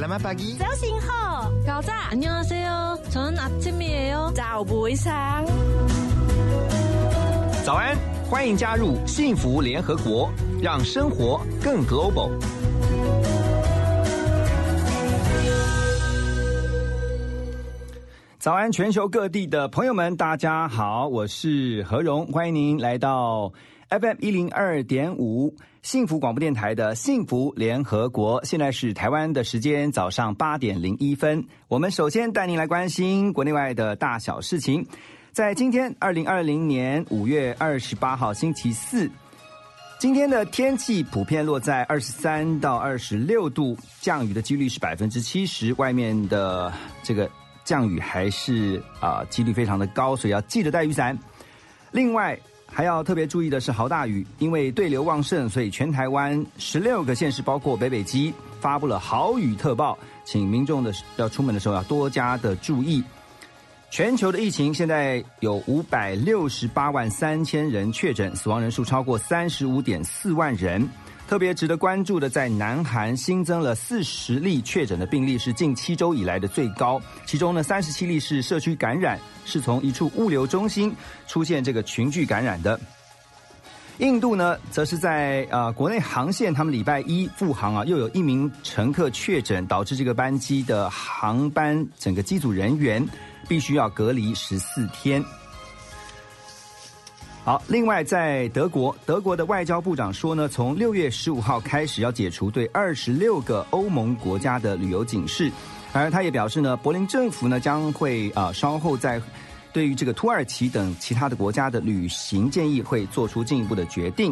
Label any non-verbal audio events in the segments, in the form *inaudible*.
早晨，我还有个在吗？Selamat pagi，早醒好，早早，안녕하세요저는아침이에요早不上。早安，欢迎加入幸福联合国，让生活更 global。早安，全球各地的朋友们，大家好，我是何荣，欢迎您来到 FM 一零二点五幸福广播电台的幸福联合国。现在是台湾的时间早上八点零一分，我们首先带您来关心国内外的大小事情。在今天二零二零年五月二十八号星期四，今天的天气普遍落在二十三到二十六度，降雨的几率是百分之七十，外面的这个。降雨还是啊几率非常的高，所以要记得带雨伞。另外还要特别注意的是豪大雨，因为对流旺盛，所以全台湾十六个县市，包括北北基，发布了豪雨特报，请民众的要出门的时候要多加的注意。全球的疫情现在有五百六十八万三千人确诊，死亡人数超过三十五点四万人。特别值得关注的，在南韩新增了四十例确诊的病例，是近七周以来的最高。其中呢，三十七例是社区感染，是从一处物流中心出现这个群聚感染的。印度呢，则是在呃国内航线，他们礼拜一复航啊，又有一名乘客确诊，导致这个班机的航班整个机组人员必须要隔离十四天。好，另外在德国，德国的外交部长说呢，从六月十五号开始要解除对二十六个欧盟国家的旅游警示，而他也表示呢，柏林政府呢将会啊稍后在对于这个土耳其等其他的国家的旅行建议会做出进一步的决定。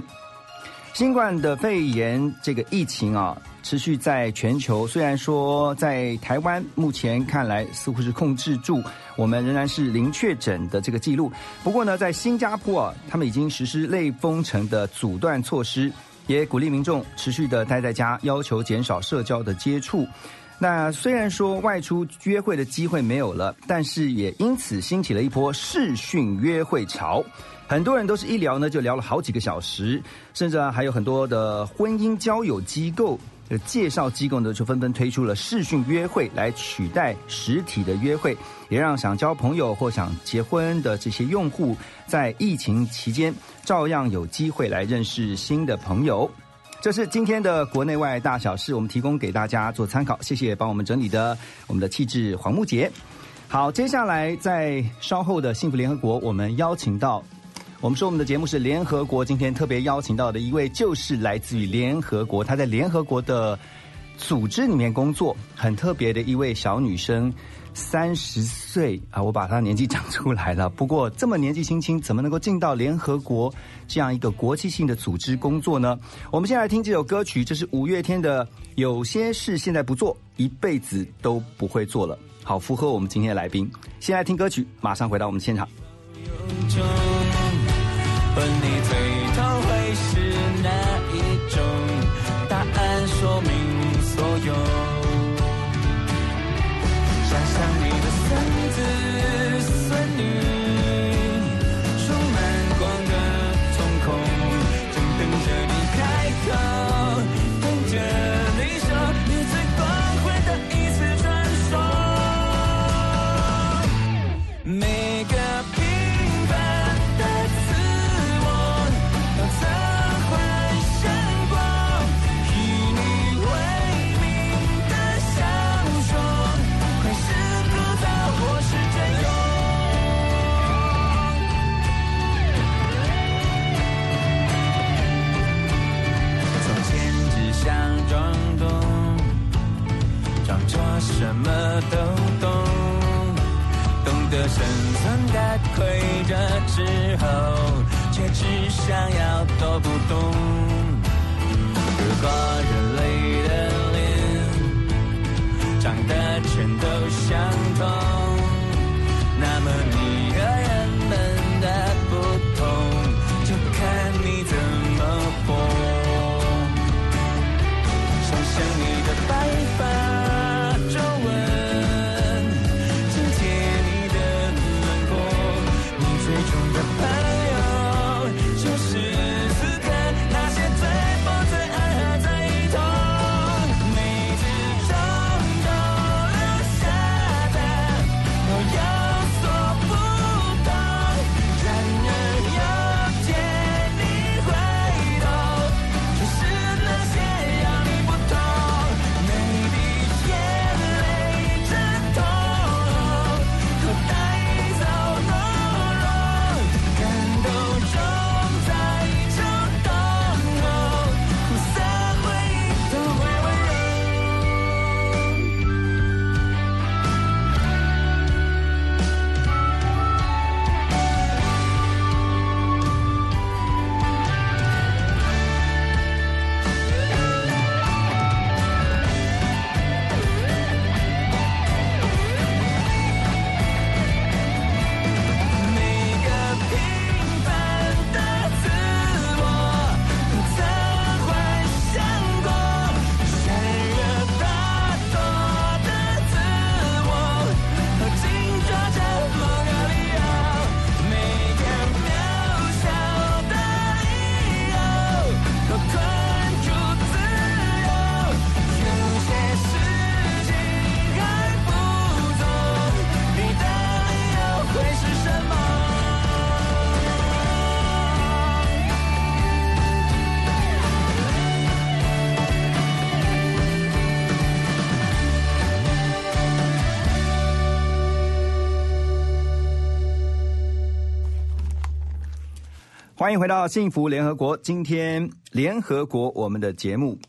新冠的肺炎这个疫情啊。持续在全球，虽然说在台湾目前看来似乎是控制住，我们仍然是零确诊的这个记录。不过呢，在新加坡啊，他们已经实施类封城的阻断措施，也鼓励民众持续的待在家，要求减少社交的接触。那虽然说外出约会的机会没有了，但是也因此兴起了一波视讯约会潮。很多人都是一聊呢就聊了好几个小时，甚至还有很多的婚姻交友机构。介绍机构呢，就纷纷推出了视讯约会来取代实体的约会，也让想交朋友或想结婚的这些用户，在疫情期间照样有机会来认识新的朋友。这是今天的国内外大小事，我们提供给大家做参考。谢谢帮我们整理的我们的气质黄木杰。好，接下来在稍后的幸福联合国，我们邀请到。我们说，我们的节目是联合国。今天特别邀请到的一位，就是来自于联合国，她在联合国的组织里面工作，很特别的一位小女生，三十岁啊，我把她年纪讲出来了。不过这么年纪轻轻，怎么能够进到联合国这样一个国际性的组织工作呢？我们先来听这首歌曲，这是五月天的《有些事现在不做，一辈子都不会做了》，好符合我们今天的来宾。先来听歌曲，马上回到我们现场。你最退着之后，却只想要躲不动。如果人类的脸长得全都相同，欢迎回到幸福联合国。今天联合国我们的节目，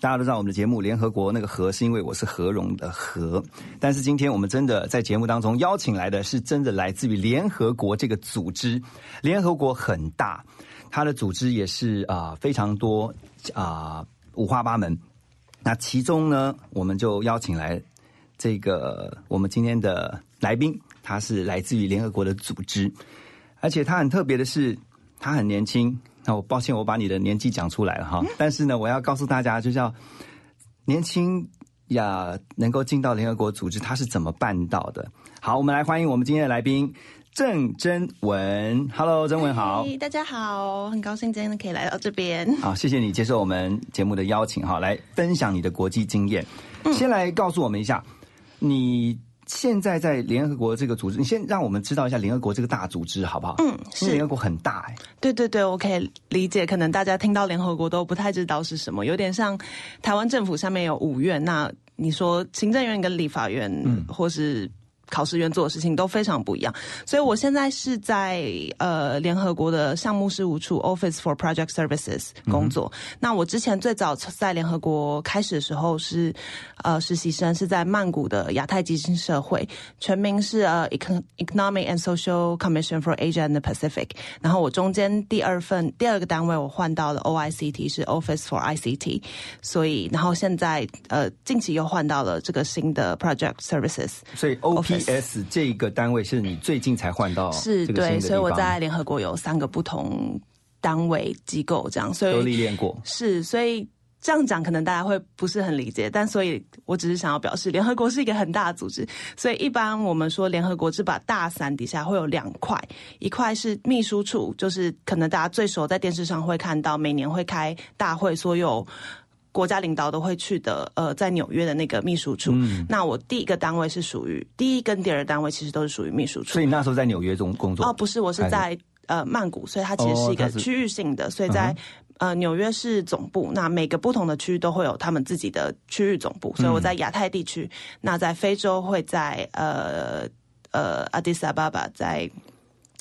大家都知道我们的节目联合国那个“和”是因为我是何荣的“和”，但是今天我们真的在节目当中邀请来的是真的来自于联合国这个组织。联合国很大，它的组织也是啊、非常多啊、五花八门。那其中呢，我们就邀请来这个我们今天的来宾，他是来自于联合国的组织，而且他很特别的是，他很年轻。那我抱歉，我把你的年纪讲出来了哈。但是呢，我要告诉大家，就叫年轻呀，能够进到联合国组织，他是怎么办到的？好，我们来欢迎我们今天的来宾郑真文。Hello，曾文好。嘿大家好，很高兴今天可以来到这边。好，谢谢你接受我们节目的邀请哈，来分享你的国际经验。嗯先来告诉我们一下，你现在在联合国这个组织，你先让我们知道一下联合国这个大组织好不好？嗯，是联合国很大哎、对对对，我可以理解，可能大家听到联合国都不太知道是什么，有点像台湾政府下面有五院，那你说行政院跟立法院，或是。考试院做的事情都非常不一样，所以我现在是在呃联合国的项目事务处 Office for Project Services 工作。那我之前最早在联合国开始的时候是呃实习生，是在曼谷的亚太基金社会，全名是呃 Econ- Economic and Social Commission for Asia and the Pacific。然后我中间第二份第二个单位我换到了 OICT，是 Office for ICT，所以然后现在呃近期又换到了这个新的 Project Services。所以 OPS 这个单位是你最近才换到是对，所以我在联合国有三个不同单位机构这样，所以都以历练过。是，所以这样讲可能大家会不是很理解，但所以我只是想要表示，联合国是一个很大的组织，所以一般我们说联合国这把大伞底下会有两块，一块是秘书处，就是可能大家最熟在电视上会看到，每年会开大会，所有。国家领导都会去的，呃，在纽约的那个秘书处。那我第一个单位是属于第一跟第二单位，其实都是属于秘书处。所。以你那时候在纽约中工作。哦，不是，我是还在呃曼谷，所以它其实是一个区域性的，所以在、呃纽约是总部，那每个不同的区域都会有他们自己的区域总部，所以我在亚太地区，那在非洲会在呃呃阿迪萨巴巴，在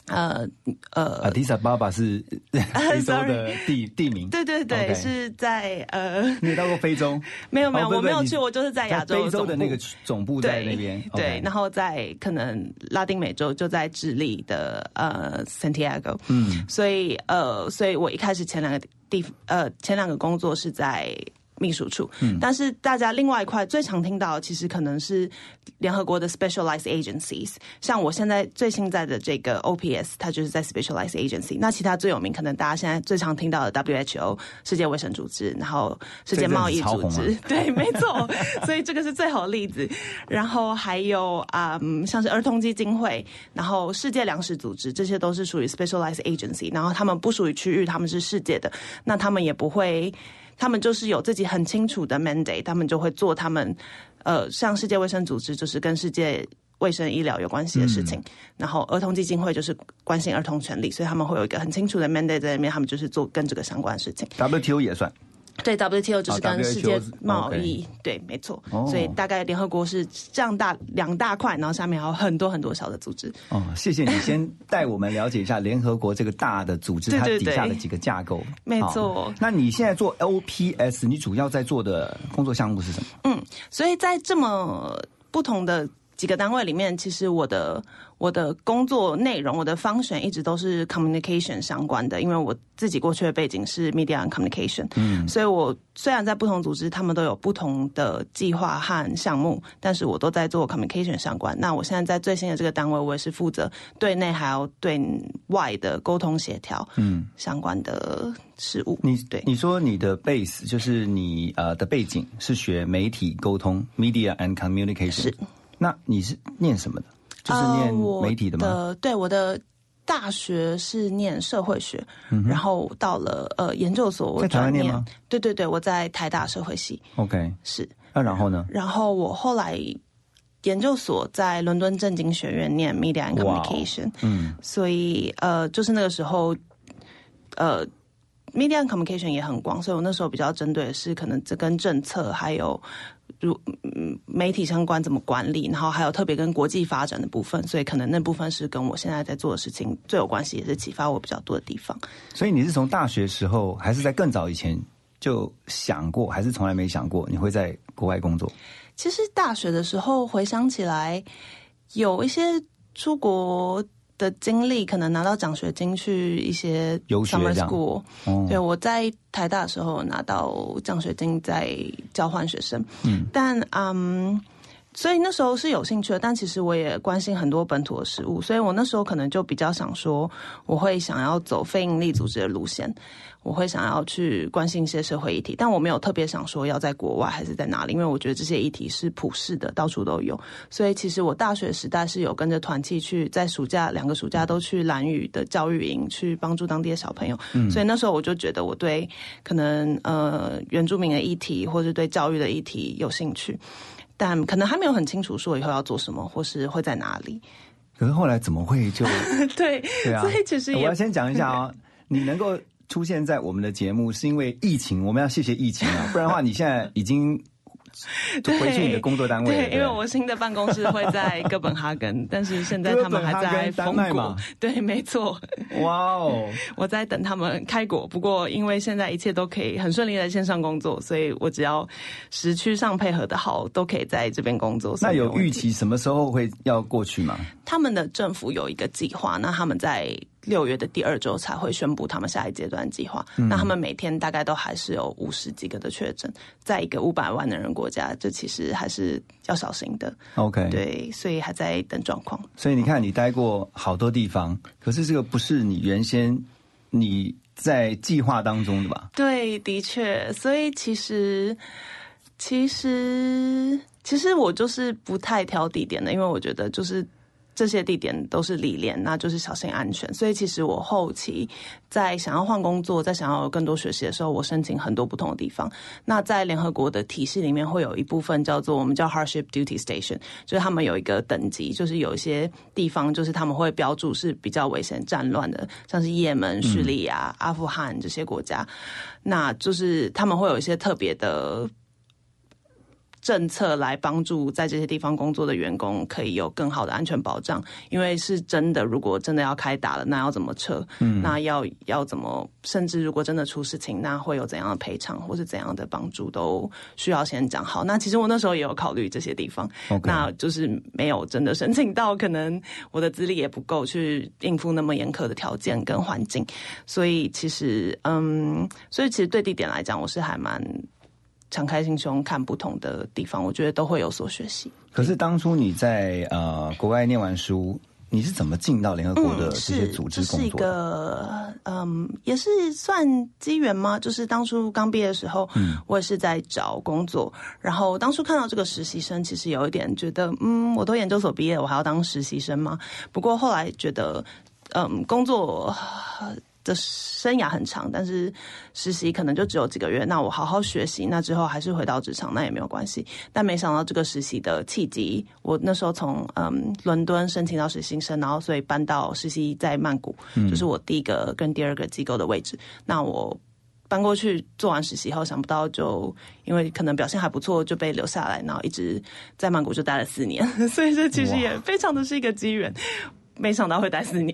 呃呃阿迪萨巴巴是 *laughs* 非洲的地地名。对对对是在呃你有到过非洲？*laughs* 没有没有、我没有去，我就是在亚洲非洲的那个总部在那边。对然后在可能拉丁美洲就在智利的呃 Santiago，嗯，所以呃，所以我一开始前两个地呃前两个工作是在。秘书处，嗯。但是大家另外一块最常听到，其实可能是联合国的 specialized agencies，像我现在最新在的这个 OPS，它就是在 specialized agency。那其他最有名，可能大家现在最常听到的 WHO 世界卫生组织，然后世界贸易组织，*laughs* 对，没错，所以这个是最好的例子。然后还有啊、嗯，像是儿童基金会，然后世界粮食组织，这些都是属于 specialized agency，然后他们不属于区域，他们是世界的，那他们也不会。他们就是有自己很清楚的 mandate，他们就会做他们，呃，像世界卫生组织就是跟世界卫生医疗有关系的事情，然后儿童基金会就是关心儿童权利，所以他们会有一个很清楚的 mandate 在里面，他们就是做跟这个相关的事情。WTO 也算。对 WTO 就是哦跟世界贸易，对，没错。哦所以大概联合国是这样大两大块，然后下面还有很多很多小的组织。哦，谢谢你先带我们了解一下联合国这个大的组织，它底下的几个架构。没错那你现在做 LPS，你主要在做的工作项目是什么？嗯所以在这么不同的几个单位里面，其实我的我的工作内容，我的方选一直都是 communication 相关的，因为我自己过去的背景是 media and communication，嗯，所以我虽然在不同组织，他们都有不同的计划和项目，但是我都在做 communication 相关。那我现在在最新的这个单位，我也是负责对内还有对外的沟通协调，嗯，相关的事务。你对你说你的 base 就是你呃的背景是学媒体沟通 media and communication，是。那你是念什么的？就是念媒体的吗？的对，我的大学是念社会学，然后到了呃研究所，我嗯在台湾念念吗？对对对，我在台大社会系 OK，是，那然后呢？然后我后来研究所在伦敦政经学院念 Media and Communication，嗯，所以呃，就是那个时候，呃。media and communication 也很广，所以我那时候比较针对的是可能这跟政策还有如嗯媒体相关怎么管理，然后还有特别跟国际发展的部分，所以可能那部分是跟我现在在做的事情最有关系，也是启发我比较多的地方。所以你是从大学时候，还是在更早以前就想过，还是从来没想过你会在国外工作？其实大学的时候回想起来，有一些出国的经历，可能拿到奖学金去一些 summer school。哦对，我在台大的时候拿到奖学金，在交换学生。嗯，但嗯，所以那时候是有兴趣的，但其实我也关心很多本土的事物，所以我那时候可能就比较想说，我会想要走非营利组织的路线，我会想要去关心一些社会议题，但我没有特别想说要在国外还是在哪里，因为我觉得这些议题是普世的，到处都有。所以其实我大学时代是有跟着团契去，在暑假两个暑假都去兰屿的教育营去帮助当地的小朋友，所以那时候我就觉得我对可能呃原住民的议题或是对教育的议题有兴趣。但可能还没有很清楚说以后要做什么，或是会在哪里。可是后来怎么会就 *laughs* 对，对啊？所以其实我要先讲一下啊，*laughs* 你能够出现在我们的节目，是因为疫情，我们要谢谢疫情啊，不然的话，你现在已经 *laughs* 回去你的工作单位了。对，因为我新的办公室会在哥本哈根，但是现在他们还在封国。对，没错，哇哦，我在等他们开国。不过因为现在一切都可以很顺利的线上工作，所以我只要时区上配合的好，都可以在这边工作。那有预期什么时候会要过去吗？他们的政府有一个计划，那他们在六月的第二周才会宣布他们下一阶段计划。那他们每天大概都还是有五十几个的确诊，在一个五百万的人国家，这其实还是要小心的。OK，，对，所以还在等状况。所以你看，你待过好多地方，可是这个不是你原先你在计划当中的吧？对，的确，所以其实，其实，其实我就是不太挑地点的，因为我觉得就是这些地点都是历练，那就是小心安全。所以其实我后期在想要换工作，在想要更多学习的时候，我申请很多不同的地方。那在联合国的体系里面，会有一部分叫做我们叫 hardship duty station，就是他们有一个等级，就是有一些地方就是他们会标注是比较危险战乱的，像是也门、叙利亚、阿富汗这些国家，那就是他们会有一些特别的。政策来帮助在这些地方工作的员工可以有更好的安全保障，因为是真的，如果真的要开打了，那要怎么撤？嗯，那要要怎么？甚至如果真的出事情，那会有怎样的赔偿或是怎样的帮助，都需要先讲好。那其实我那时候也有考虑这些地方那就是没有真的申请到，可能我的资历也不够去应付那么严苛的条件跟环境，所以其实嗯，所以其实对地点来讲，我是还蛮。敞开心胸看不同的地方，我觉得都会有所学习。可是当初你在呃国外念完书，你是怎么进到联合国的这些是组织这是一工作的？个嗯，也是算机缘吗？就是当初刚毕业的时候，嗯，我也是在找工作，然后当初看到这个实习生，其实有一点觉得，嗯，我都研究所毕业，我还要当实习生吗？不过后来觉得，嗯，工作。呃的生涯很长，但是实习可能就只有几个月。那我好好学习，那之后还是回到职场，那也没有关系。但没想到这个实习的契机，我那时候从嗯伦敦申请到实习生，然后所以搬到实习在曼谷，就是我第一个跟第二个机构的位置。那我搬过去做完实习后，想不到就因为可能表现还不错，就被留下来，然后一直在曼谷就待了四年。*laughs* 所以这其实也非常的是一个机缘。没想到会待四年，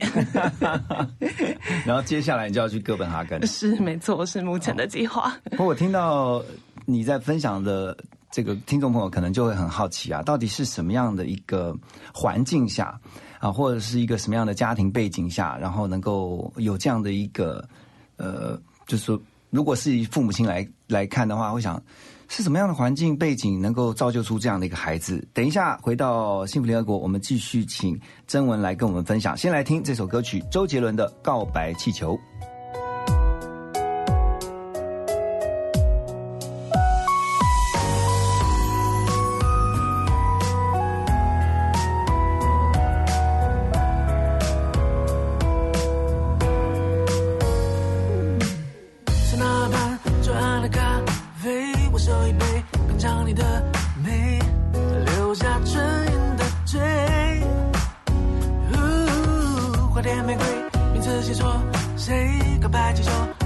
*laughs* 然后接下来你就要去哥本哈根。是没错，是目前的计划。不过我听到你在分享的这个听众朋友可能就会很好奇啊，到底是什么样的一个环境下啊，或者是一个什么样的家庭背景下，然后能够有这样的一个呃，就是说，如果是以父母亲来来看的话，会想是什么样的环境背景能够造就出这样的一个孩子？等一下回到幸福联合国，我们继续请曾文来跟我们分享。先来听这首歌曲，周杰伦的《告白气球》。拍气球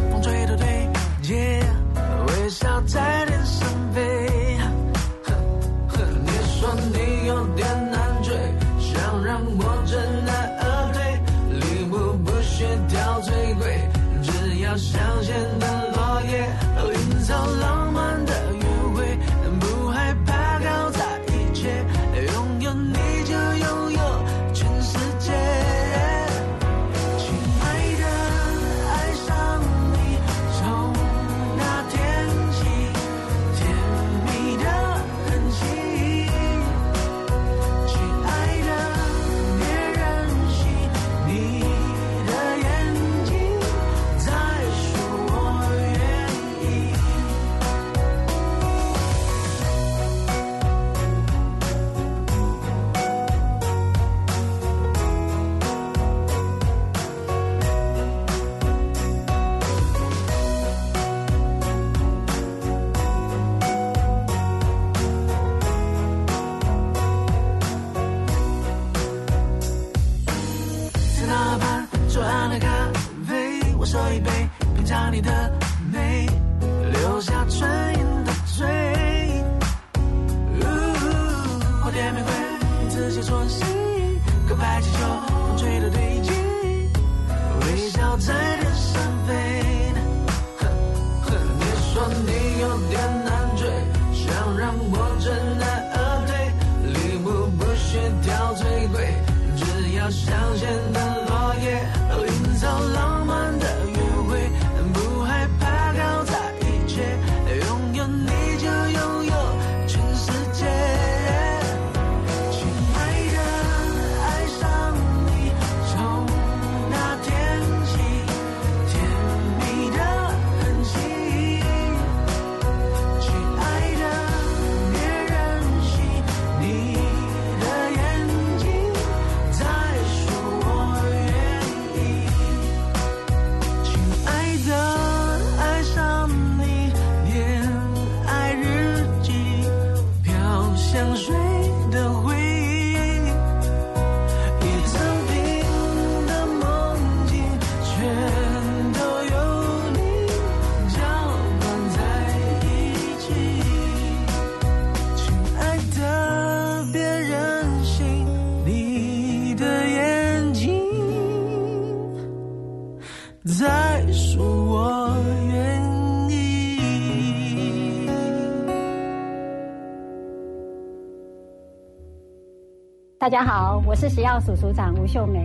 大家好，我是食药署署长吴秀梅。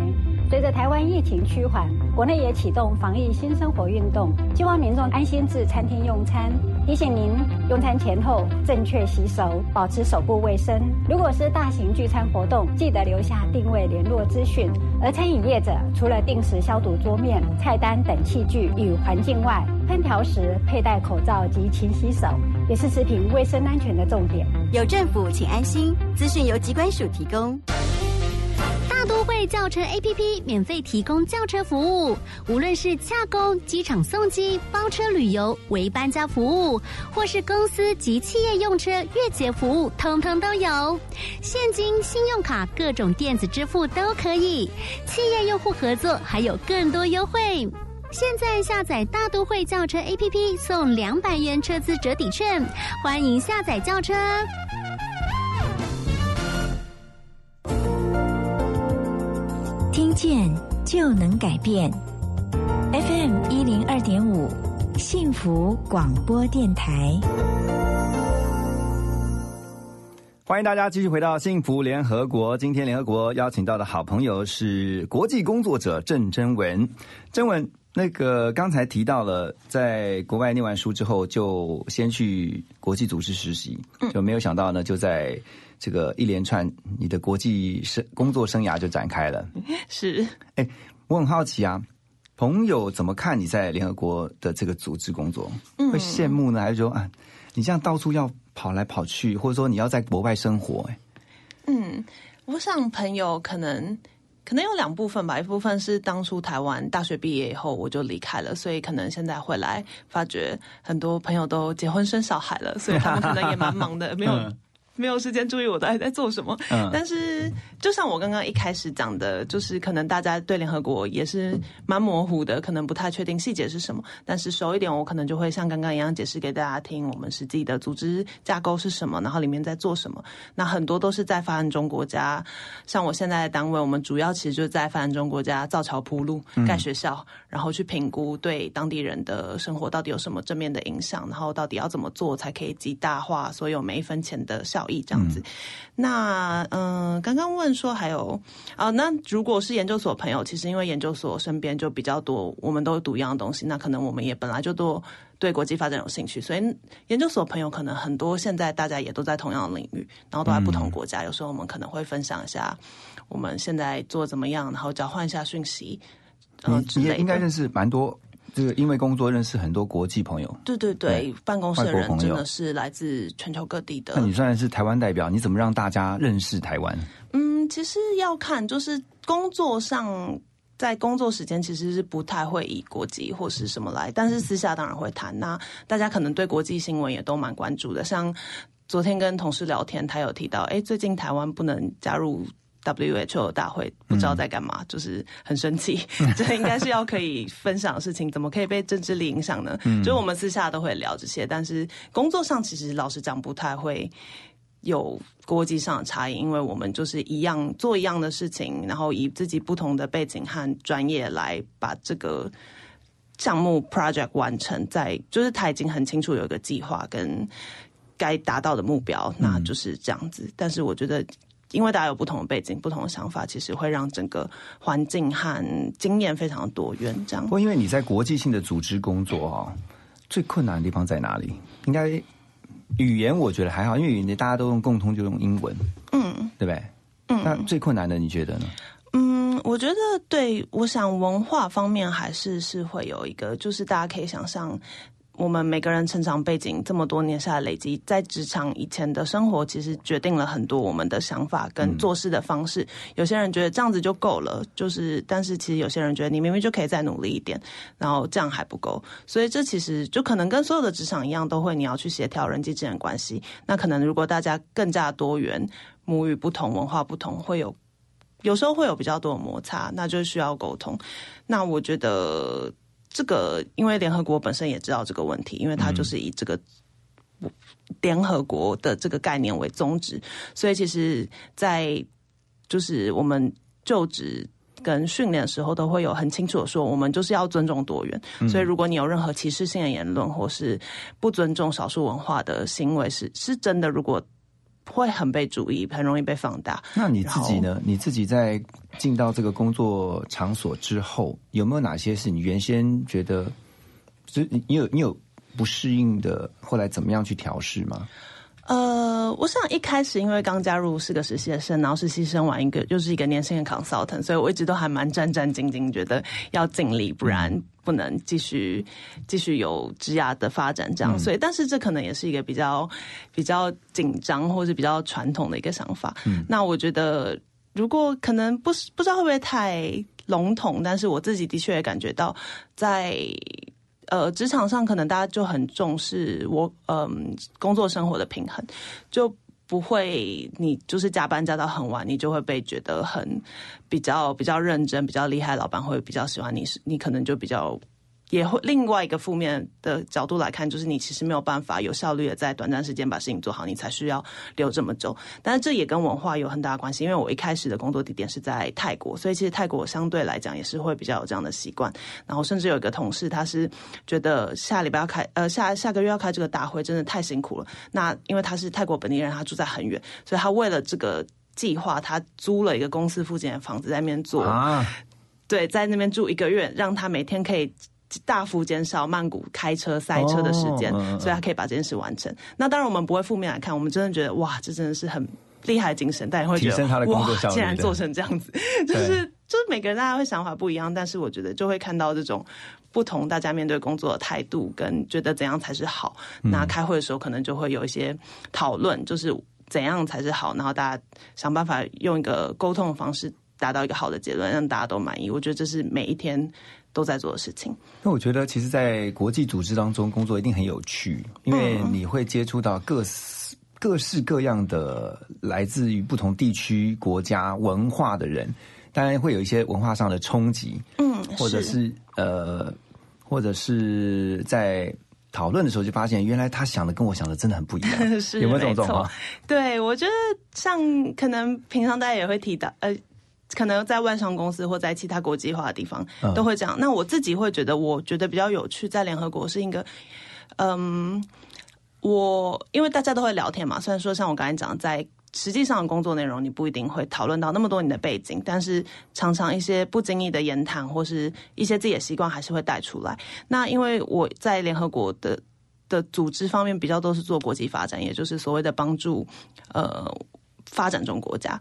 随着台湾疫情趋缓，国内也启动防疫新生活运动，希望民众安心至餐厅用餐。提醒您，用餐前后正确洗手，保持手部卫生。如果是大型聚餐活动，记得留下定位联络资讯。而餐饮业者除了定时消毒桌面、菜单等器具与环境外，烹调时佩戴口罩及勤洗手，也是食品卫生安全的重点。有政府，请安心。资讯由机关署提供。大都会轿车 APP 免费提供轿车服务，无论是洽公、机场送机、包车旅游、为搬家服务，或是公司及企业用车月结服务，通通都有。现金、信用卡、各种电子支付都可以。企业用户合作还有更多优惠。现在下载大都会轿车 APP 送两百元车资折抵券，欢迎下载轿车。听见就能改变。FM 一零二点五，幸福广播电台。欢迎大家继续回到幸福联合国。今天联合国邀请到的好朋友是国际工作者郑真文。真文，那个刚才提到了，在国外念完书之后，就先去国际组织实习，就没有想到呢，就在这个一连串你的国际生工作生涯就展开了。*laughs* 是，哎，我很好奇啊，朋友怎么看你在联合国的这个组织工作？会羡慕呢，还是说啊，你这样到处要跑来跑去，或者说你要在国外生活？哎，嗯，我想朋友可能可能有两部分吧，一部分是当初台湾大学毕业以后我就离开了，所以可能现在回来发觉很多朋友都结婚生小孩了，所以他们可能也蛮忙的，没有。没有时间注意我到底在做什么，嗯但是就像我刚刚一开始讲的，就是可能大家对联合国也是蛮模糊的，可能不太确定细节是什么。但是熟一点，我可能就会像刚刚一样解释给大家听，我们实际的组织架构是什么，然后里面在做什么。那很多都是在发展中国家，像我现在的单位，我们主要其实就是在发展中国家造桥铺路、盖学校，然后去评估对当地人的生活到底有什么正面的影响，然后到底要怎么做才可以极大化所有每一分钱的效益这样子。那嗯、呃刚刚问说还有啊、那如果是研究所朋友，其实因为研究所身边就比较多，我们都读一样的东西，那可能我们也本来就多对国际发展有兴趣，所以研究所朋友可能很多现在大家也都在同样的领域，然后都在不同国家，有时候我们可能会分享一下我们现在做怎么样，然后交换一下讯息。呃之你你类的也应该认识蛮多，这个因为工作认识很多国际朋友。对对对对，办公室的人真的是来自全球各地的。那你虽然是台湾代表，你怎么让大家认识台湾？嗯，其实要看，就是工作上，在工作时间其实是不太会以国籍或是什么来，但是私下当然会谈。那大家可能对国际新闻也都蛮关注的，像昨天跟同事聊天，他有提到，哎，最近台湾不能加入。WHO 大会不知道在干嘛，就是很生气。*laughs* 这应该是要可以分享的事情，怎么可以被政治力影响呢？嗯就是我们私下都会聊这些，但是工作上其实老实讲不太会有国际上的差异，因为我们就是一样做一样的事情，然后以自己不同的背景和专业来把这个项目 project 完成，在就是他已经很清楚有一个计划跟该达到的目标，那就是这样子。但是我觉得，因为大家有不同的背景、不同的想法，其实会让整个环境和经验非常多元。这样不，过因为你在国际性的组织工作啊、最困难的地方在哪里？应该语言我觉得还好，因为语言大家都用共通就用英文，嗯对不对？嗯那最困难的你觉得呢？嗯，我觉得对，我想文化方面还是是会有一个，就是大家可以想象。我们每个人成长背景这么多年下来累积，在职场以前的生活，其实决定了很多我们的想法跟做事的方式。有些人觉得这样子就够了，就是，但是其实有些人觉得你明明就可以再努力一点，然后这样还不够。所以这其实就可能跟所有的职场一样，都会你要去协调人际之间关系。那可能如果大家更加多元，母语不同，文化不同，会有有时候会有比较多的摩擦，那就需要沟通。那我觉得这个，因为联合国本身也知道这个问题，因为它就是以这个联合国的这个概念为宗旨，所以其实，在就是我们就职。跟训练的时候都会有很清楚的说，我们就是要尊重多元。所以，如果你有任何歧视性的言论，或是不尊重少数文化的行为，是是真的，如果会很被注意，很容易被放大。那你自己呢？你自己在进到这个工作场所之后，有没有哪些是你原先觉得，就是你你有你有不适应的，后来怎么样去调试吗？呃，我想一开始因为刚加入是个实习生，然后实习生完一个又是一个年轻的 consultant，所以我一直都还蛮战战兢兢，觉得要尽力，不然不能继续继续有职涯的发展这样。所以，但是这可能也是一个比较比较紧张或是比较传统的一个想法。嗯那我觉得，如果可能不是不知道会不会太笼统，但是我自己的确也感觉到在。呃，职场上可能大家就很重视我嗯、工作生活的平衡，就不会你就是加班加到很晚，你就会被觉得很比较比较认真、比较厉害，老板会比较喜欢你，是你可能就比较。也会另外一个负面的角度来看，就是你其实没有办法有效率的在短暂时间把事情做好，你才需要留这么久。但是这也跟文化有很大的关系，因为我一开始的工作地点是在泰国，所以其实泰国相对来讲也是会比较有这样的习惯。然后甚至有一个同事，他是觉得下礼拜要开，呃下下个月要开这个大会，真的太辛苦了。那因为他是泰国本地人，他住在很远，所以他为了这个计划，他租了一个公司附近的房子在那边做。啊，对，在那边住一个月，让他每天可以大幅减少曼谷开车塞车的时间，所以他可以把这件事完成。那当然，我们不会负面来看，我们真的觉得哇，这真的是很厉害的精神，但也会觉得提升他的工作效率哇，竟然做成这样子，就是就是每个人大家会想法不一样，但是我觉得就会看到这种。不同，大家面对工作的态度跟觉得怎样才是好。嗯那开会的时候可能就会有一些讨论，就是怎样才是好，然后大家想办法用一个沟通的方式达到一个好的结论，让大家都满意。我觉得这是每一天都在做的事情。那我觉得，其实，在国际组织当中工作一定很有趣，因为你会接触到各式各式各样的来自于不同地区、国家、文化的人，当然会有一些文化上的冲击，嗯，或者是呃，或者是在讨论的时候就发现，原来他想的跟我想的真的很不一样，*laughs* 是有没有这种状况？对，我觉得像可能平常大家也会提到，呃。可能在外商公司或在其他国际化的地方嗯都会这样。那我自己会觉得，我觉得比较有趣，在联合国是一个，嗯，我因为大家都会聊天嘛，虽然说像我刚才讲，在实际上的工作内容，你不一定会讨论到那么多你的背景，但是常常一些不经意的言谈或是一些自己的习惯，还是会带出来。那因为我在联合国的的组织方面比较都是做国际发展，也就是所谓的帮助呃发展中国家。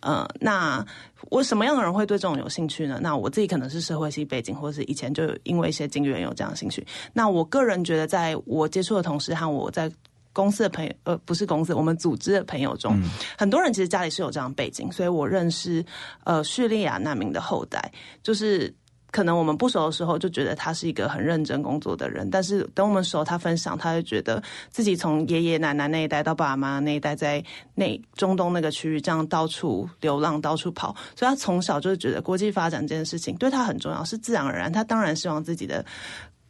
呃，那我什么样的人会对这种有兴趣呢？那我自己可能是社会系背景，或是以前就有因为一些经验有这样的兴趣。那我个人觉得，在我接触的同事和我在公司的朋友，呃，不是公司，我们组织的朋友中，很多人其实家里是有这样背景，所以我认识呃叙利亚难民的后代，就是。可能我们不熟的时候就觉得他是一个很认真工作的人，但是等我们熟，他分享，他就觉得自己从爷爷奶奶那一代到爸爸妈妈那一代，在那中东那个区域这样到处流浪、到处跑，所以他从小就是觉得国际发展这件事情对他很重要，是自然而然。他当然希望自己的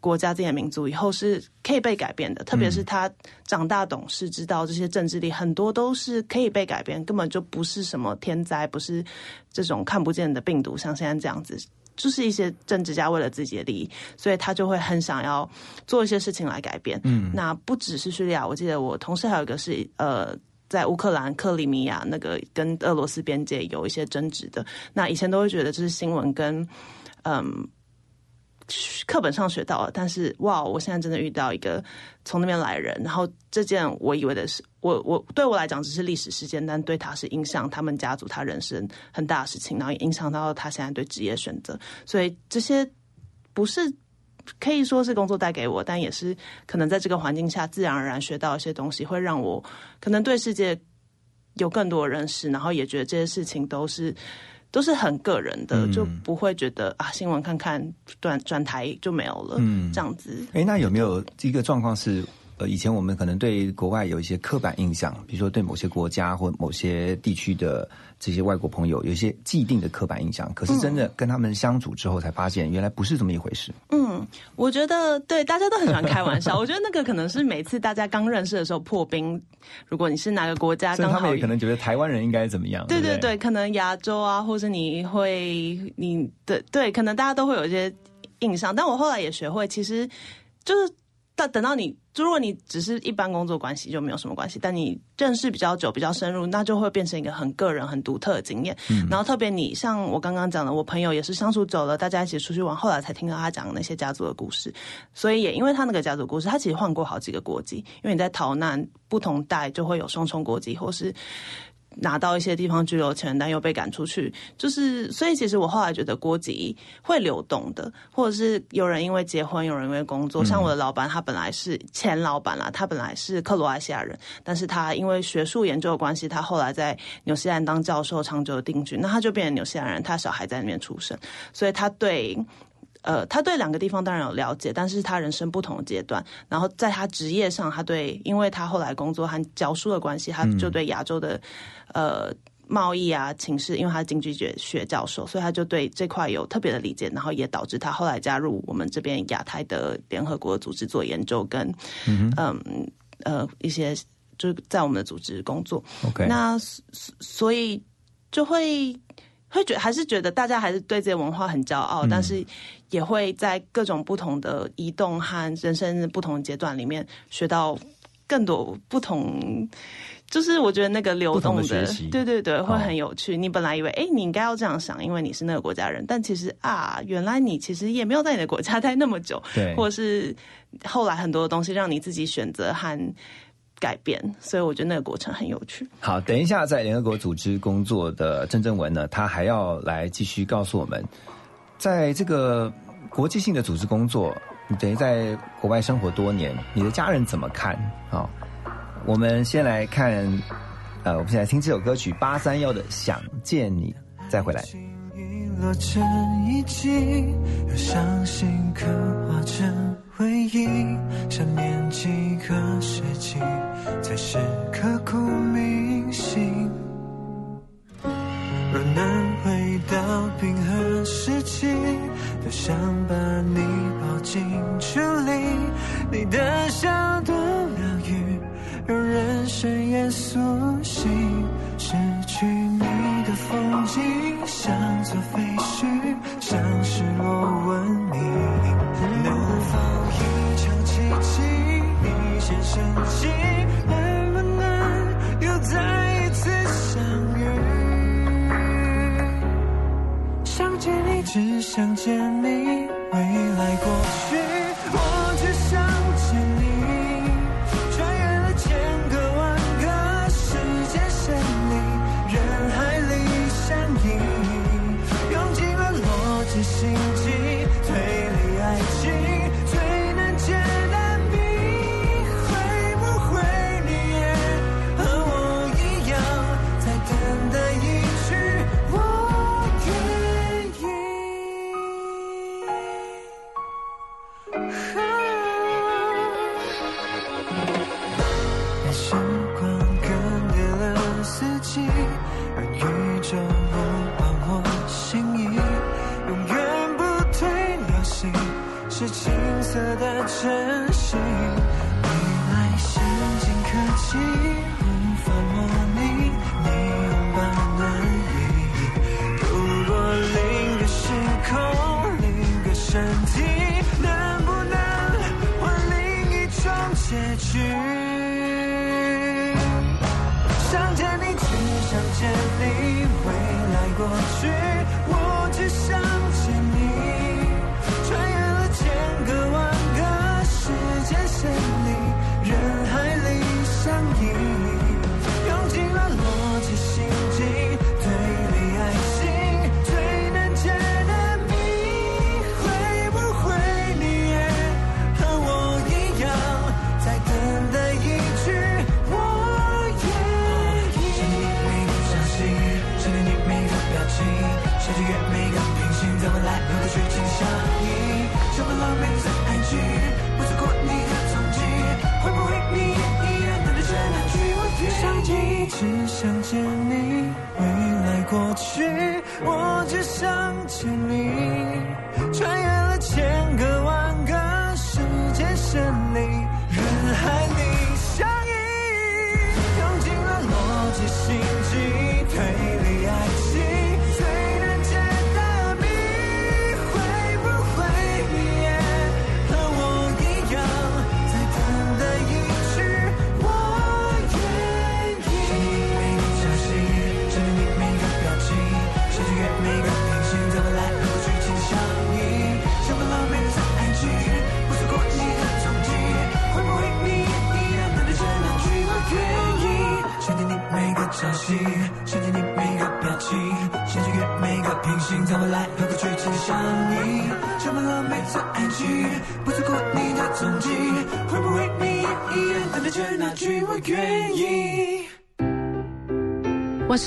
国家、自己的民族以后是可以被改变的，特别是他长大懂事，知道这些政治力很多都是可以被改变，根本就不是什么天灾，不是这种看不见的病毒，像现在这样子。就是一些政治家为了自己的利益，所以他就会很想要做一些事情来改变。嗯，那不只是叙利亚，我记得我同事还有一个是呃。在乌克兰克里米亚那个跟俄罗斯边界有一些争执的，那以前都会觉得这是新闻跟嗯课本上学到了，但是哇，我现在真的遇到一个从那边来人，然后这件我以为的是我我对我来讲只是历史事件，但对他是影响他们家族他人生很大的事情，然后也影响到他现在对职业选择，所以这些不是。可以说是工作带给我，但也是可能在这个环境下自然而然学到一些东西，会让我可能对世界有更多认识，然后也觉得这些事情都是都是很个人的，就不会觉得啊新闻看看转转台就没有了，嗯，这样子。哎，那有没有一个状况是？呃，以前我们可能对国外有一些刻板印象，比如说对某些国家或某些地区的这些外国朋友有一些既定的刻板印象。可是真的跟他们相处之后，才发现原来不是这么一回事。嗯，我觉得对大家都很喜欢开玩笑。我觉得那个可能是每次大家刚认识的时候破冰。如果你是哪个国家，刚好他们也可能觉得台湾人应该怎么样？对对对，可能亚洲啊，或者你会你的对，可能大家都会有一些印象。但我后来也学会，其实就是。到等到你，如果你只是一般工作关系，就没有什么关系。但你认识比较久、比较深入，那就会变成一个很个人、很独特的经验。然后特别你像我刚刚讲的，我朋友也是相处久了，大家一起出去玩，后来才听到他讲那些家族的故事。所以也因为他那个家族故事，他其实换过好几个国籍。因为你在逃难，不同代就会有双重国籍，或是。拿到一些地方居留权，但又被赶出去，就是所以其实我后来觉得国籍会流动的，或者是有人因为结婚，有人因为工作，像我的老板，他本来是前老板啦，他本来是克罗埃西亚人，但是他因为学术研究的关系，他后来在纽西兰当教授，长久的定居，那他就变成纽西兰人，他小孩在那边出生，所以他对。呃，他对两个地方当然有了解，但是他人生不同的阶段，然后在他职业上，他对，因为他后来工作和教书的关系，他就对亚洲的呃贸易啊情势，因为他是经济学学教授，所以他就对这块有特别的理解，然后也导致他后来加入我们这边亚太的联合国组织做研究，跟嗯呃一些就是在我们的组织工作。OK，那所以就会。会觉还是觉得大家还是对这些文化很骄傲，但是也会在各种不同的移动和人生不同阶段里面学到更多不同。就是我觉得那个流动的，对对对，会很有趣。你本来以为哎，你应该要这样想，因为你是那个国家人，但其实啊，原来你其实也没有在你的国家待那么久，*laughs* 对，或者是后来很多的东西让你自己选择和。改变，所以我觉得那个过程很有趣。好，等一下在联合国组织工作的郑正文呢，他还要来继续告诉我们，在这个国际性的组织工作，你等于在国外生活多年，你的家人怎么看？啊，我们先来看，呃，我们现在听这首歌曲八三幺的《想见你》，再回来。回忆，想念几个世纪，才是刻骨铭心。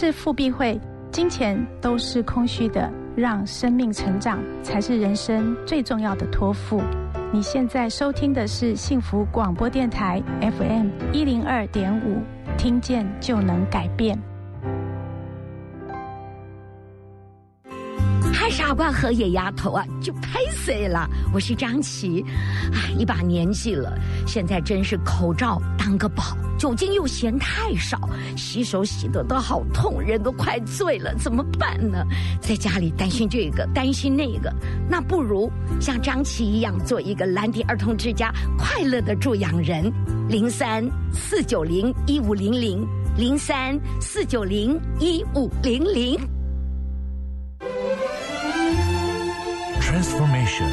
是傅碧慧，金钱都是空虚的，让生命成长才是人生最重要的托付。你现在收听的是幸福广播电台 FM 一零二点五，听见就能改变。嗨，傻瓜和野丫头啊，就拍碎了！我是张琪，哎，一把年纪了，现在真是口罩当个宝，酒精又嫌太少，洗手洗的都好痛，人都快醉了，怎么办呢？在家里担心这个，担心那个，那不如像张琪一样做一个蓝迪儿童之家快乐的助养人，零三四九零一五零零，零三四九零一五零零。Transformation，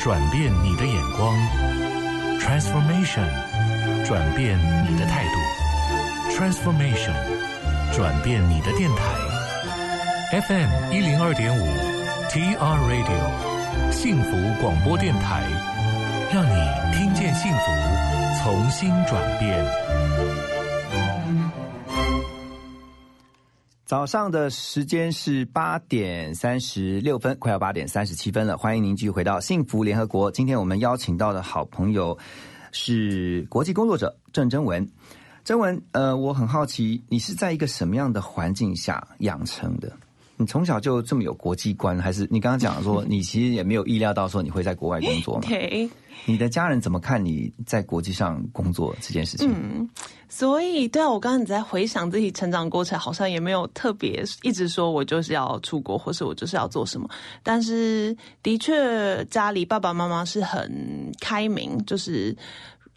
转变你的眼光；Transformation，转变你的态度；Transformation，转变你的电台。FM 一零二点五，TR Radio，幸福广播电台，让你听见幸福，重新转变。早上的时间是八点三十六分，快要八点三十七分了。欢迎您继续回到幸福联合国。今天我们邀请到的好朋友是国际工作者郑征文。征文，呃，我很好奇，你是在一个什么样的环境下养成的？你从小就这么有国际观，还是你刚刚讲说 *laughs* 你其实也没有意料到说你会在国外工作吗？*laughs* 对，你的家人怎么看你在国际上工作这件事情？嗯，所以对啊，我刚刚你在回想自己成长过程，好像也没有特别一直说我就是要出国，或是我就是要做什么。但是的确，家里爸爸妈妈是很开明，就是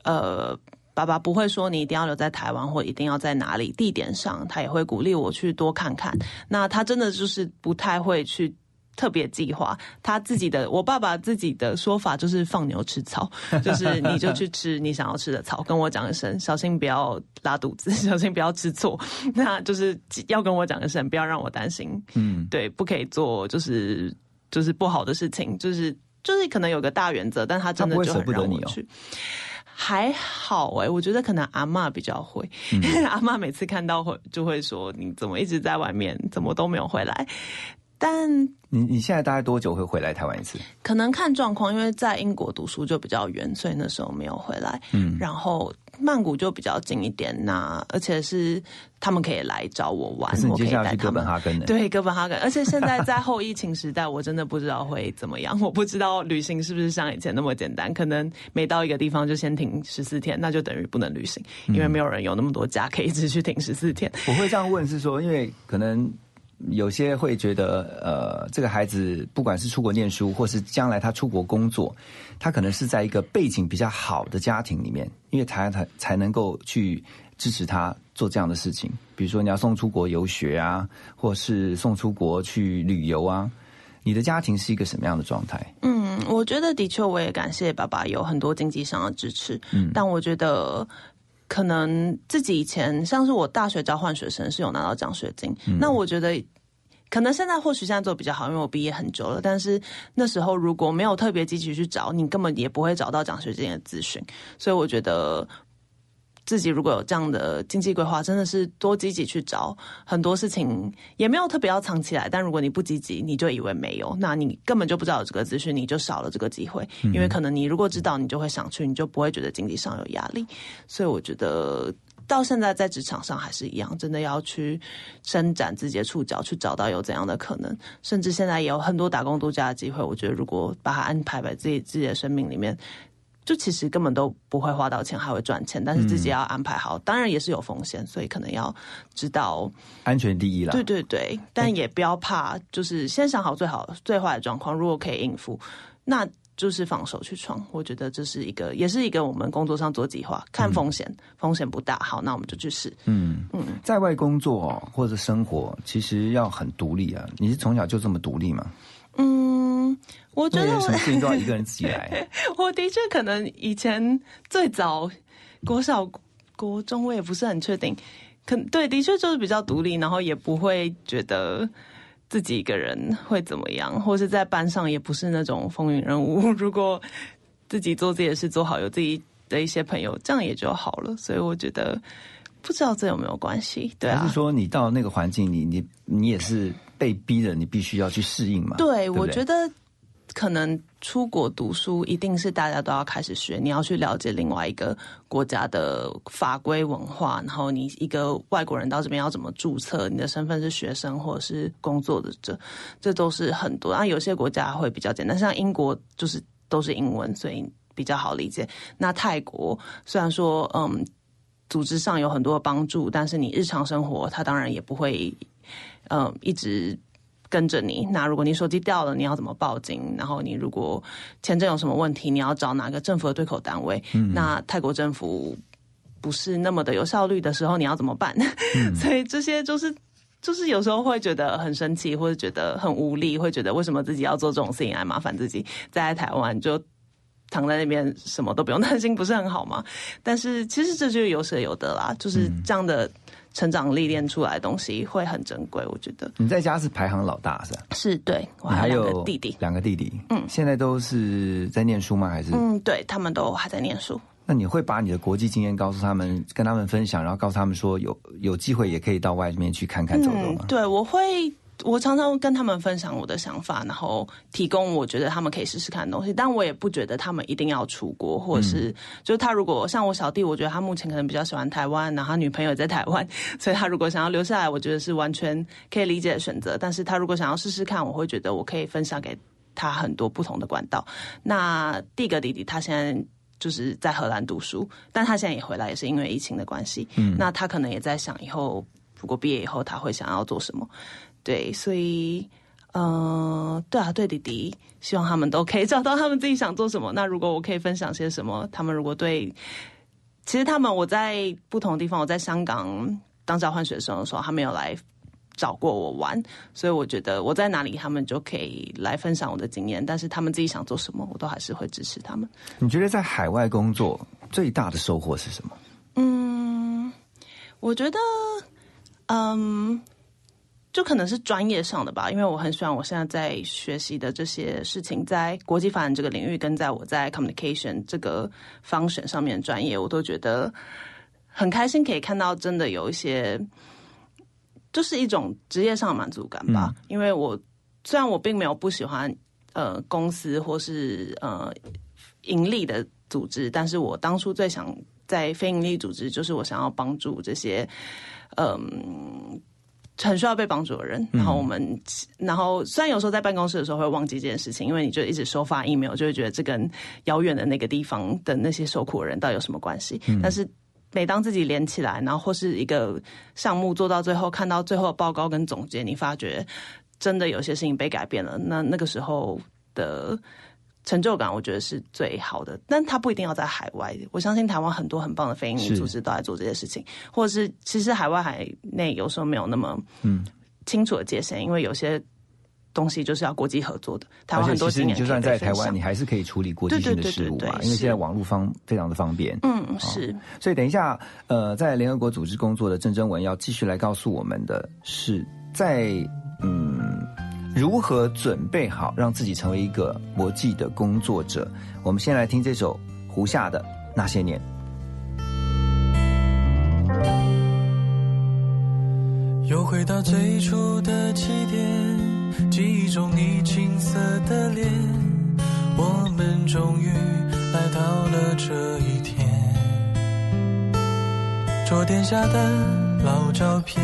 呃。爸爸不会说你一定要留在台湾或一定要在哪里地点上，他也会鼓励我去多看看。那他真的就是不太会去特别计划他自己的。我爸爸自己的说法就是放牛吃草，就是你就去吃你想要吃的草，跟我讲一声，小心不要拉肚子，小心不要吃错。那就是要跟我讲一声，不要让我担心。嗯，对，不可以做就是就是不好的事情，就是就是可能有个大原则，但他真的就很让我去。还好哎、欸，我觉得可能阿妈比较会，嗯、*laughs* 阿妈每次看到会就会说你怎么一直在外面，怎么都没有回来。但你你现在大概多久会回来台湾一次？可能看状况，因为在英国读书就比较远，所以那时候没有回来。嗯，然后曼谷就比较近一点，呐而且是他们可以来找我玩，可是你接下来去哥本哈根的，对哥本哈根。而且现在在后疫情时代，我真的不知道会怎么样。我不知道旅行是不是像以前那么简单，可能每到一个地方就先停十四天，那就等于不能旅行，因为没有人有那么多假可以一直去停十四天。我会这样问是说，因为可能。有些会觉得，呃，这个孩子不管是出国念书，或是将来他出国工作，他可能是在一个背景比较好的家庭里面，因为才才才能够去支持他做这样的事情。比如说你要送出国游学啊，或是送出国去旅游啊，你的家庭是一个什么样的状态？嗯，我觉得的确，我也感谢爸爸有很多经济上的支持。嗯，但我觉得。可能自己以前像是我大学交换学生是有拿到奖学金，那我觉得可能现在或许现在做比较好，因为我毕业很久了。但是那时候如果没有特别积极去找，你根本也不会找到奖学金的资讯。所以我觉得。自己如果有这样的经济规划，真的是多积极去找很多事情，也没有特别要藏起来。但如果你不积极，你就以为没有，那你根本就不知道有这个资讯，你就少了这个机会。因为可能你如果知道，你就会想去，你就不会觉得经济上有压力。所以我觉得到现在在职场上还是一样，真的要去伸展自己的触角，去找到有怎样的可能。甚至现在也有很多打工度假的机会。我觉得如果把它安排在自己自己的生命里面。就其实根本都不会花到钱，还会赚钱，但是自己要安排好，当然也是有风险，所以可能要知道安全第一啦。对对对，但也不要怕，就是先想好最好最坏的状况，如果可以应付，那就是放手去闯。我觉得这是一个，也是一个我们工作上做计划，看风险，风险不大，好，那我们就去试。嗯嗯，在外工作或者生活，其实要很独立啊。你是从小就这么独立吗？嗯，我觉得什么事情都要一个人自己来。*laughs* 我的确可能以前最早国小、国中，我也不是很确定。可对，的确就是比较独立，然后也不会觉得自己一个人会怎么样，或是在班上也不是那种风云人物。如果自己做自己的事做好，有自己的一些朋友，这样也就好了。所以我觉得不知道这有没有关系？对啊，还是说你到那个环境，你你你也是。被逼的，你必须要去适应嘛？对，我觉得可能出国读书一定是大家都要开始学，你要去了解另外一个国家的法规文化，然后你一个外国人到这边要怎么注册，你的身份是学生或者是工作的，这这都是很多。然后有些国家会比较简单，像英国就是都是英文，所以比较好理解。那泰国虽然说嗯，组织上有很多帮助，但是你日常生活它当然也不会。嗯，一直跟着你。那如果你手机掉了，你要怎么报警？然后你如果签证有什么问题，你要找哪个政府的对口单位？那泰国政府不是那么的有效率的时候，你要怎么办？*laughs* 所以这些就是就是有时候会觉得很生气，或者觉得很无力，会觉得为什么自己要做这种事情来麻烦自己？在台湾就躺在那边什么都不用担心，不是很好吗？但是其实这就是有舍有得啦，就是这样的。成长历练出来的东西会很珍贵，我觉得。你在家是排行老大是吧？是对，我还有两个弟弟，两个弟弟。嗯，现在都是在念书吗？还是？嗯，对他们都还在念书。那你会把你的国际经验告诉他们，跟他们分享，然后告诉他们说，有有机会也可以到外面去看看走走吗？对，我会。我常常跟他们分享我的想法，然后提供我觉得他们可以试试看的东西。但我也不觉得他们一定要出国，或者是就是他如果像我小弟，我觉得他目前可能比较喜欢台湾，然后他女朋友在台湾，*laughs* 所以他如果想要留下来，我觉得是完全可以理解的选择。但是他如果想要试试看，我会觉得我可以分享给他很多不同的管道。那第一个弟弟他现在就是在荷兰读书，但他现在也回来，也是因为疫情的关系。嗯，那他可能也在想以后如果毕业以后他会想要做什么。对，所以，嗯，对啊，对弟弟，希望他们都可以找到他们自己想做什么。那如果我可以分享些什么，他们如果对，其实他们我在不同的地方，我在香港当交换学生的时候，他们有来找过我玩，所以我觉得我在哪里，他们就可以来分享我的经验。但是他们自己想做什么，我都还是会支持他们。你觉得在海外工作最大的收获是什么？嗯，我觉得，嗯。就可能是专业上的吧，因为我很喜欢我现在在学习的这些事情，在国际发展这个领域，跟在我在 communication 这个方选上面专业，我都觉得很开心，可以看到真的有一些，就是一种职业上的满足感吧。因为我虽然我并没有不喜欢呃公司或是呃盈利的组织，但是我当初最想在非盈利组织，就是我想要帮助这些嗯。很需要被帮助的人，然后我们，然后虽然有时候在办公室的时候会忘记这件事情，因为你就一直收发 email，就会觉得这跟遥远的那个地方的那些受苦的人到底有什么关系？但是每当自己连起来，然后或是一个项目做到最后，看到最后的报告跟总结，你发觉真的有些事情被改变了，那那个时候的成就感，我觉得是最好的。但他不一定要在海外，我相信台湾很多很棒的非营利是组织都在做这些事情，或者是其实海外海内有时候没有那么嗯。清楚的界限，因为有些东西就是要国际合作的。台湾很多经验其实你就算在台湾，你还是可以处理国际性的事务啊，对对是因为现在网络方非常的方便。嗯，是。所以等一下，呃，在联合国组织工作的郑征文要继续来告诉我们的是，在嗯如何准备好让自己成为一个国际的工作者。我们先来听这首胡夏的《那些年》。又回到最初的起点，记忆中你青涩的脸，我们终于来到了这一天。桌垫下的老照片，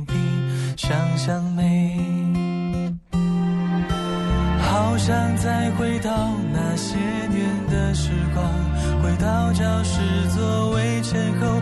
想想象美。好想再回到那些年的时光，回到教室座位前后，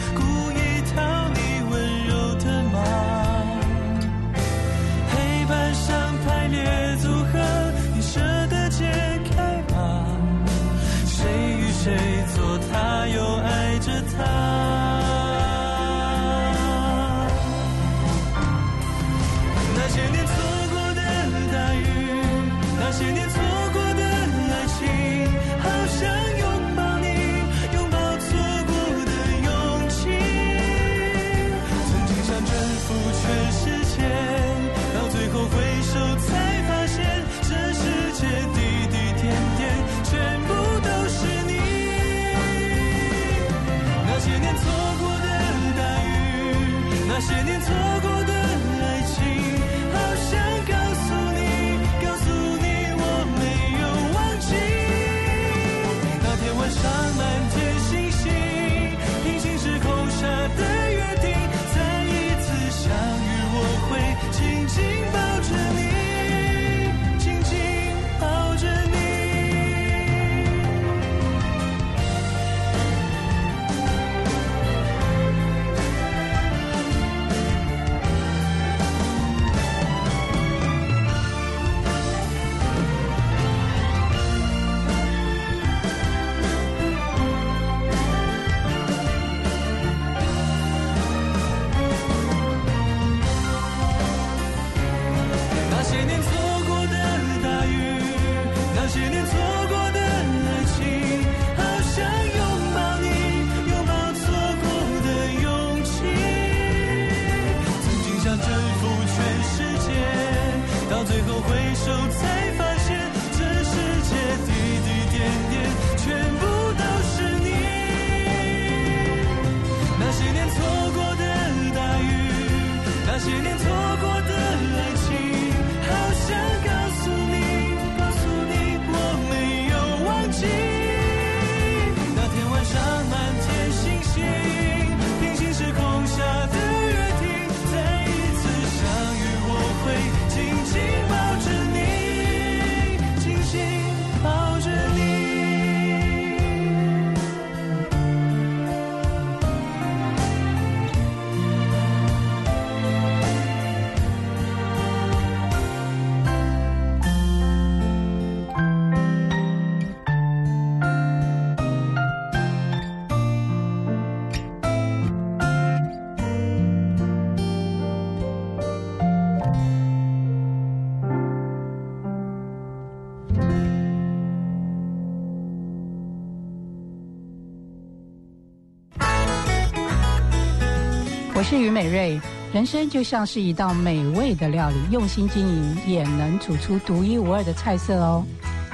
是于美瑞。人生就像是一道美味的料理，用心经营也能煮出独一无二的菜色哦。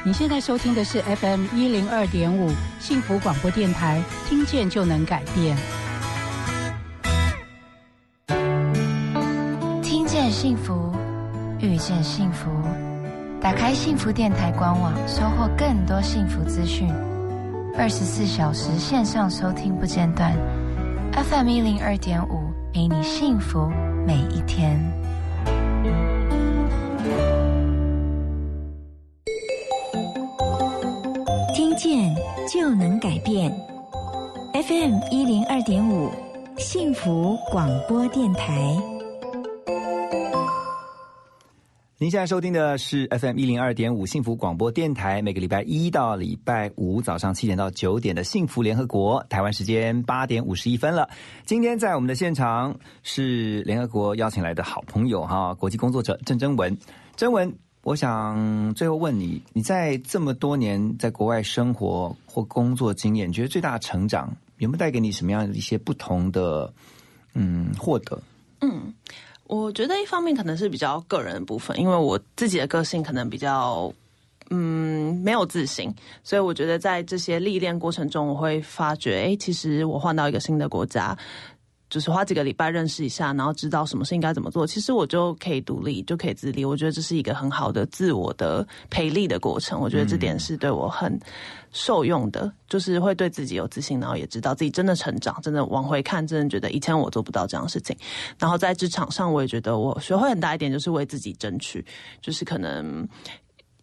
你现在收听的是 FM 一零二点五幸福广播电台，听见就能改变。听见幸福，遇见幸福。打开幸福电台官网，收获更多幸福资讯。二十四小时线上收听不间断，FM 一零二点五，陪你幸福每一天。听见就能改变。FM 一零二点五，幸福广播电台。您现在收听的是 FM 一零二点五幸福广播电台，每个礼拜一到礼拜五早上七点到九点的幸福联合国，台湾时间八点五十一分了。今天在我们的现场是联合国邀请来的好朋友哈，国际工作者郑征文。征文，我想最后问你，你在这么多年在国外生活或工作经验，你觉得最大成长有没有带给你什么样的一些不同的嗯获得？嗯。我觉得一方面可能是比较个人的部分，因为我自己的个性可能比较嗯没有自信，所以我觉得在这些历练过程中，我会发觉，哎，其实我换到一个新的国家，就是花几个礼拜认识一下，然后知道什么事应该怎么做，其实我就可以独立，就可以自立。我觉得这是一个很好的自我的培力的过程，我觉得这点是对我很受用的，就是会对自己有自信，然后也知道自己真的成长，真的往回看，真的觉得以前我做不到这样的事情。然后在职场上，我也觉得我学会很大一点，就是为自己争取，就是可能。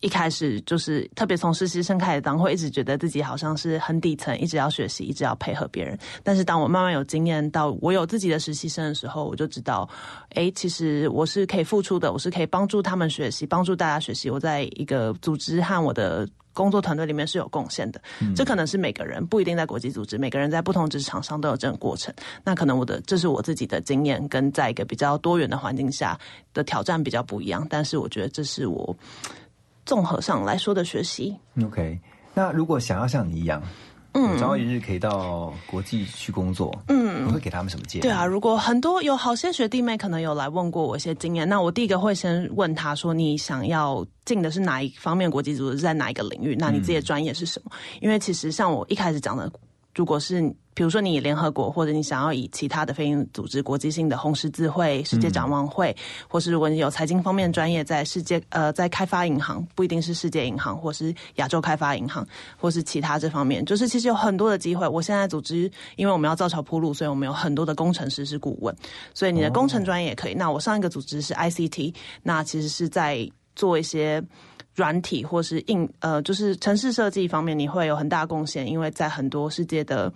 一开始就是特别从实习生开始当，会一直觉得自己好像是很底层，一直要学习，一直要配合别人。但是当我慢慢有经验，到我有自己的实习生的时候，我就知道，哎，其实我是可以付出的，我是可以帮助他们学习，帮助大家学习。我在一个组织和我的工作团队里面是有贡献的。这可能是每个人不一定在国际组织，每个人在不同职场上都有这种过程。那可能我的这是我自己的经验，跟在一个比较多元的环境下的挑战比较不一样。但是我觉得这是我。综合上来说的学习，OK。那如果想要像你一样，嗯，早一日可以到国际去工作，嗯，你会给他们什么建议？对啊，如果很多有好些学弟妹可能有来问过我一些经验，那我第一个会先问他说：“你想要进的是哪一方面国际组织，在哪一个领域？那你自己的专业是什么？”因为其实像我一开始讲的。如果是比如说你联合国，或者你想要以其他的非营组织、国际性的红十字会、世界展望会，或是如果你有财经方面专业，在世界呃在开发银行，不一定是世界银行，或是亚洲开发银行，或是其他这方面，就是其实有很多的机会。我现在组织，因为我们要造桥铺路，所以我们有很多的工程师是顾问，所以你的工程专业也可以。那我上一个组织是 ICT，那其实是在做一些。软体或是硬呃，就是城市设计方面，你会有很大贡献，因为在很多世界的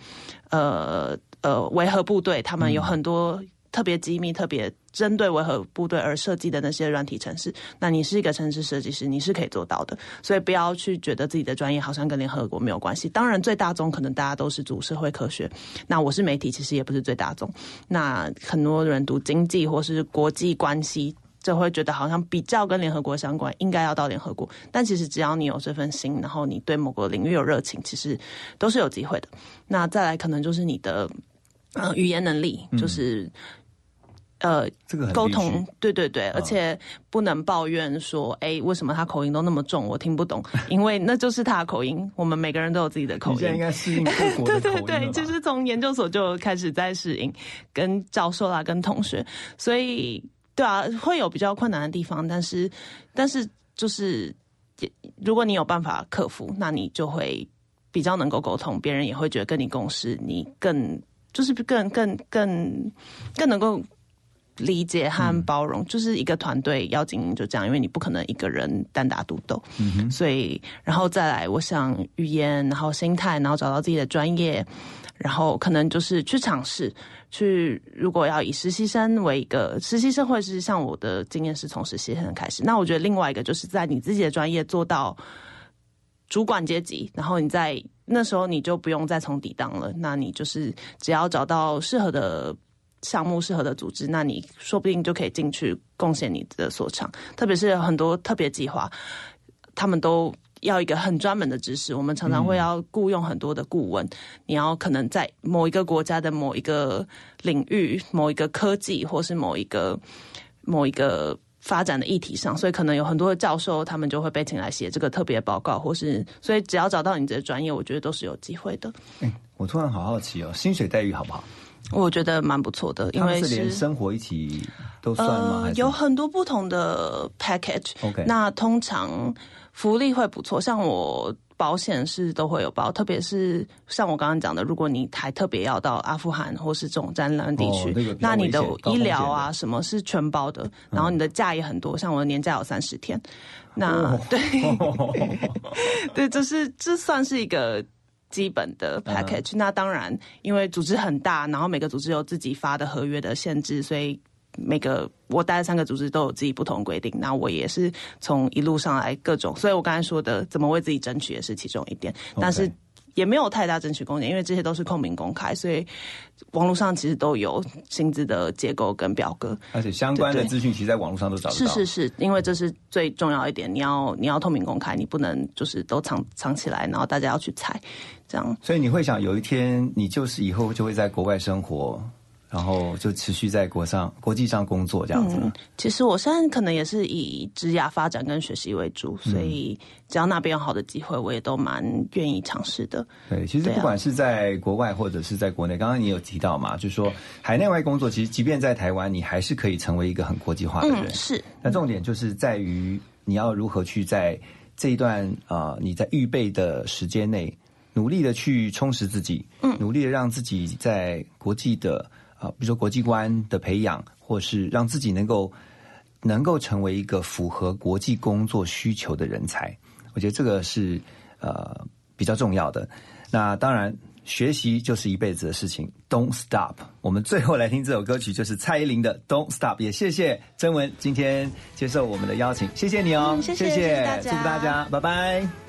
呃呃维和部队，他们有很多特别机密、特别针对维和部队而设计的那些软体城市。那你是一个城市设计师，你是可以做到的。所以不要去觉得自己的专业好像跟联合国没有关系。当然，最大宗可能大家都是读社会科学。那我是媒体，其实也不是最大宗。那很多人读经济或是国际关系。就会觉得好像比较跟联合国相关，应该要到联合国。但其实只要你有这份心，然后你对某个领域有热情，其实都是有机会的。那再来可能就是你的呃语言能力，就是呃，这个沟通，对对对，啊而且不能抱怨说，哎，为什么他口音都那么重，我听不懂，因为那就是他的口音。我们每个人都有自己的口音，应该适应各国的 *laughs* 对口音对对，了吧就是从研究所就开始在适应，跟教授啦，跟同学，所以对啊，会有比较困难的地方，但是但是就是，也如果你有办法克服，那你就会比较能够沟通，别人也会觉得跟你共事，你更就是更更更更能够。理解和包容，就是一个团队要经营就这样，因为你不可能一个人单打独斗。嗯哼，所以然后再来，我想语言，然后心态，然后找到自己的专业，然后可能就是去尝试，去如果要以实习生为一个实习生，或者是像我的经验是从实习生开始，那我觉得另外一个就是在你自己的专业做到主管阶级，然后你在那时候你就不用再从底当了，那你就是只要找到适合的。项目适合的组织，那你说不定就可以进去贡献你的所长。特别是很多特别计划，他们都要一个很专门的知识。我们常常会要雇佣很多的顾问，你要可能在某一个国家的某一个领域、某一个科技，或是某一个某一个发展的议题上，所以可能有很多的教授，他们就会被请来写这个特别报告，或是所以只要找到你的专业，我觉得都是有机会的。我突然好好奇哦，薪水待遇好不好？我觉得蛮不错的，因为是连生活一起都算吗？呃，有很多不同的 package。OK 那通常福利会不错，像我保险是都会有包，特别是像我刚刚讲的，如果你还特别要到阿富汗或是这种战乱地区，哦那个那你的医疗啊什么是全包的，然后你的假也很多，像我的年假有三十天。那、*laughs* 哦对 *laughs* 对，这是这算是一个。基本的嗯 package，、那当然，因为组织很大，然后每个组织有自己发的合约的限制，所以每个我待的三个组织都有自己不同规定。那我也是从一路上来各种，所以我刚才说的怎么为自己争取也是其中一点，但是也没有太大争取空间，因为这些都是透明公开，所以网络上其实都有薪资的结构跟表格。而且相关的资讯其实在网络上都找得到。是是是，因为这是最重要一点，你要你要透明公开，你不能就是都藏藏起来，然后大家要去猜，这样。所以你会想有一天你就是以后就会在国外生活，然后就持续在国上国际上工作这样子。嗯，其实我现在可能也是以职涯发展跟学习为主，嗯所以只要那边有好的机会，我也都蛮愿意尝试的。对，其实不管是在国外或者是在国内，刚刚你有提到嘛，就是说海内外工作，其实即便在台湾，你还是可以成为一个很国际化的人。嗯，是。那重点就是在于你要如何去在这一段啊、呃你在预备的时间内，努力的去充实自己，嗯，努力的让自己在国际的啊、比如说国际观的培养，或是让自己能够能够成为一个符合国际工作需求的人才。我觉得这个是呃比较重要的。那当然。学习就是一辈子的事情，Don't stop。我们最后来听这首歌曲，就是蔡依林的《Don't Stop》。也谢谢曾文今天接受我们的邀请，谢谢你哦，嗯谢谢祝福大家，拜拜。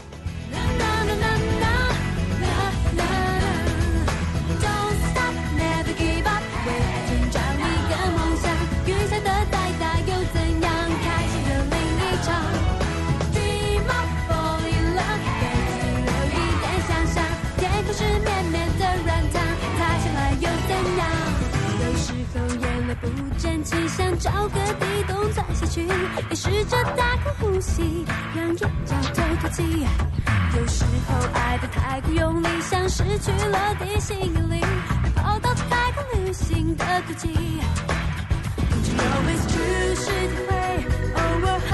不争气，想找个地洞钻下去，也试着大口呼吸，让眼角透透气。有时候爱得太过用力，像失去了地心引力，跑到太空旅行的轨迹。Don't you know it's true 是体会，偶尔和